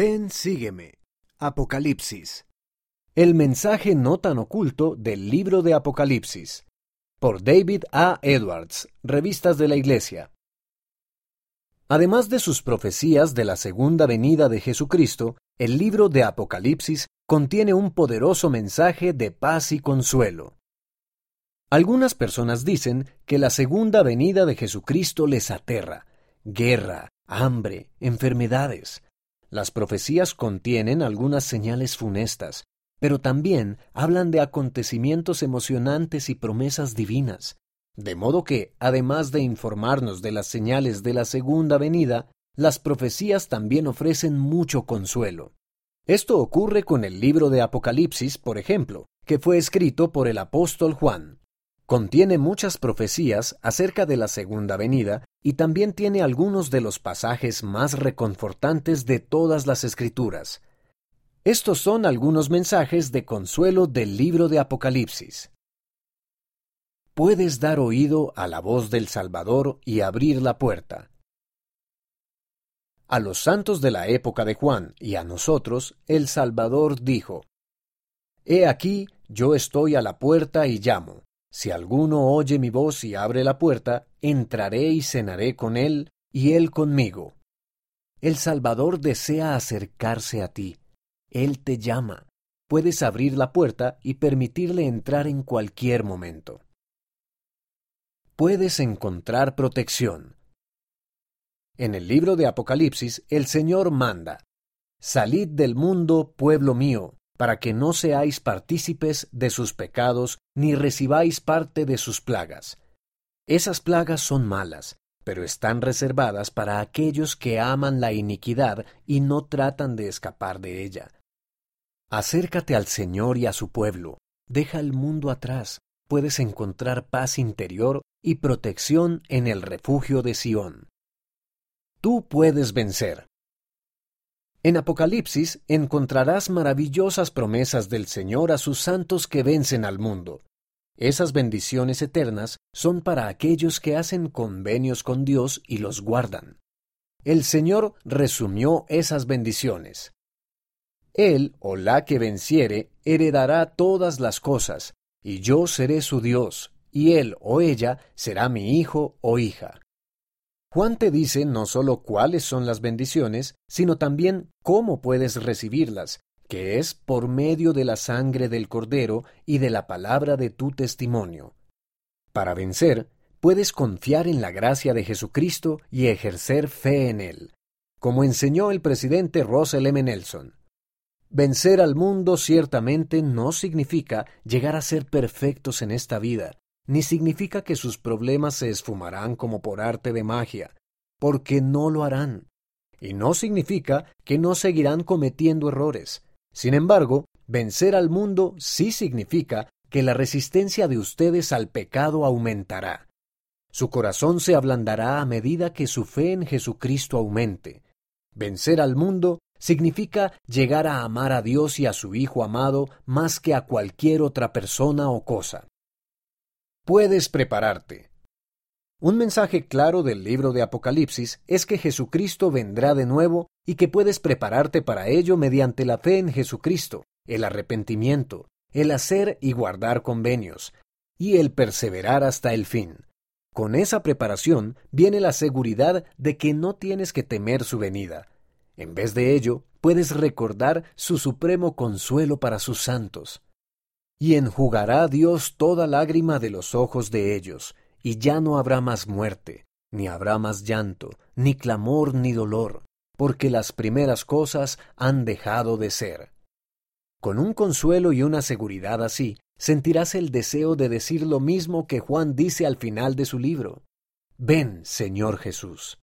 Ven, sígueme. Apocalipsis. El mensaje no tan oculto del libro de Apocalipsis. Por David A. Edwards, Revistas de la Iglesia. Además de sus profecías de la segunda venida de Jesucristo, el libro de Apocalipsis contiene un poderoso mensaje de paz y consuelo. Algunas personas dicen que la segunda venida de Jesucristo les aterra. Guerra, hambre, enfermedades. Las profecías contienen algunas señales funestas, pero también hablan de acontecimientos emocionantes y promesas divinas. De modo que, además de informarnos de las señales de la segunda venida, las profecías también ofrecen mucho consuelo. Esto ocurre con el libro de Apocalipsis, por ejemplo, que fue escrito por el apóstol Juan. Contiene muchas profecías acerca de la segunda venida y también tiene algunos de los pasajes más reconfortantes de todas las escrituras. Estos son algunos mensajes de consuelo del libro de Apocalipsis. Puedes dar oído a la voz del Salvador y abrir la puerta. A los santos de la época de Juan y a nosotros, el Salvador dijo, He aquí, yo estoy a la puerta y llamo. Si alguno oye mi voz y abre la puerta, entraré y cenaré con él, y él conmigo. El Salvador desea acercarse a ti. Él te llama. Puedes abrir la puerta y permitirle entrar en cualquier momento. Puedes encontrar protección. En el libro de Apocalipsis, el Señor manda, Salid del mundo, pueblo mío, para que no seáis partícipes de sus pecados, ni recibáis parte de sus plagas. Esas plagas son malas, pero están reservadas para aquellos que aman la iniquidad y no tratan de escapar de ella. Acércate al Señor y a su pueblo, deja el mundo atrás, puedes encontrar paz interior y protección en el refugio de Sión. Tú puedes vencer. En Apocalipsis encontrarás maravillosas promesas del Señor a sus santos que vencen al mundo. Esas bendiciones eternas son para aquellos que hacen convenios con Dios y los guardan. El Señor resumió esas bendiciones. Él o la que venciere heredará todas las cosas, y yo seré su Dios, y él o ella será mi hijo o hija. Juan te dice no solo cuáles son las bendiciones, sino también cómo puedes recibirlas, que es por medio de la sangre del Cordero y de la palabra de tu testimonio. Para vencer, puedes confiar en la gracia de Jesucristo y ejercer fe en Él, como enseñó el presidente Russell M. Nelson. Vencer al mundo ciertamente no significa llegar a ser perfectos en esta vida, ni significa que sus problemas se esfumarán como por arte de magia, porque no lo harán. Y no significa que no seguirán cometiendo errores. Sin embargo, vencer al mundo sí significa que la resistencia de ustedes al pecado aumentará. Su corazón se ablandará a medida que su fe en Jesucristo aumente. Vencer al mundo significa llegar a amar a Dios y a su Hijo amado más que a cualquier otra persona o cosa. Puedes prepararte. Un mensaje claro del libro de Apocalipsis es que Jesucristo vendrá de nuevo y que puedes prepararte para ello mediante la fe en Jesucristo, el arrepentimiento, el hacer y guardar convenios, y el perseverar hasta el fin. Con esa preparación viene la seguridad de que no tienes que temer su venida. En vez de ello, puedes recordar su supremo consuelo para sus santos y enjugará Dios toda lágrima de los ojos de ellos, y ya no habrá más muerte, ni habrá más llanto, ni clamor, ni dolor, porque las primeras cosas han dejado de ser. Con un consuelo y una seguridad así, sentirás el deseo de decir lo mismo que Juan dice al final de su libro. Ven, Señor Jesús.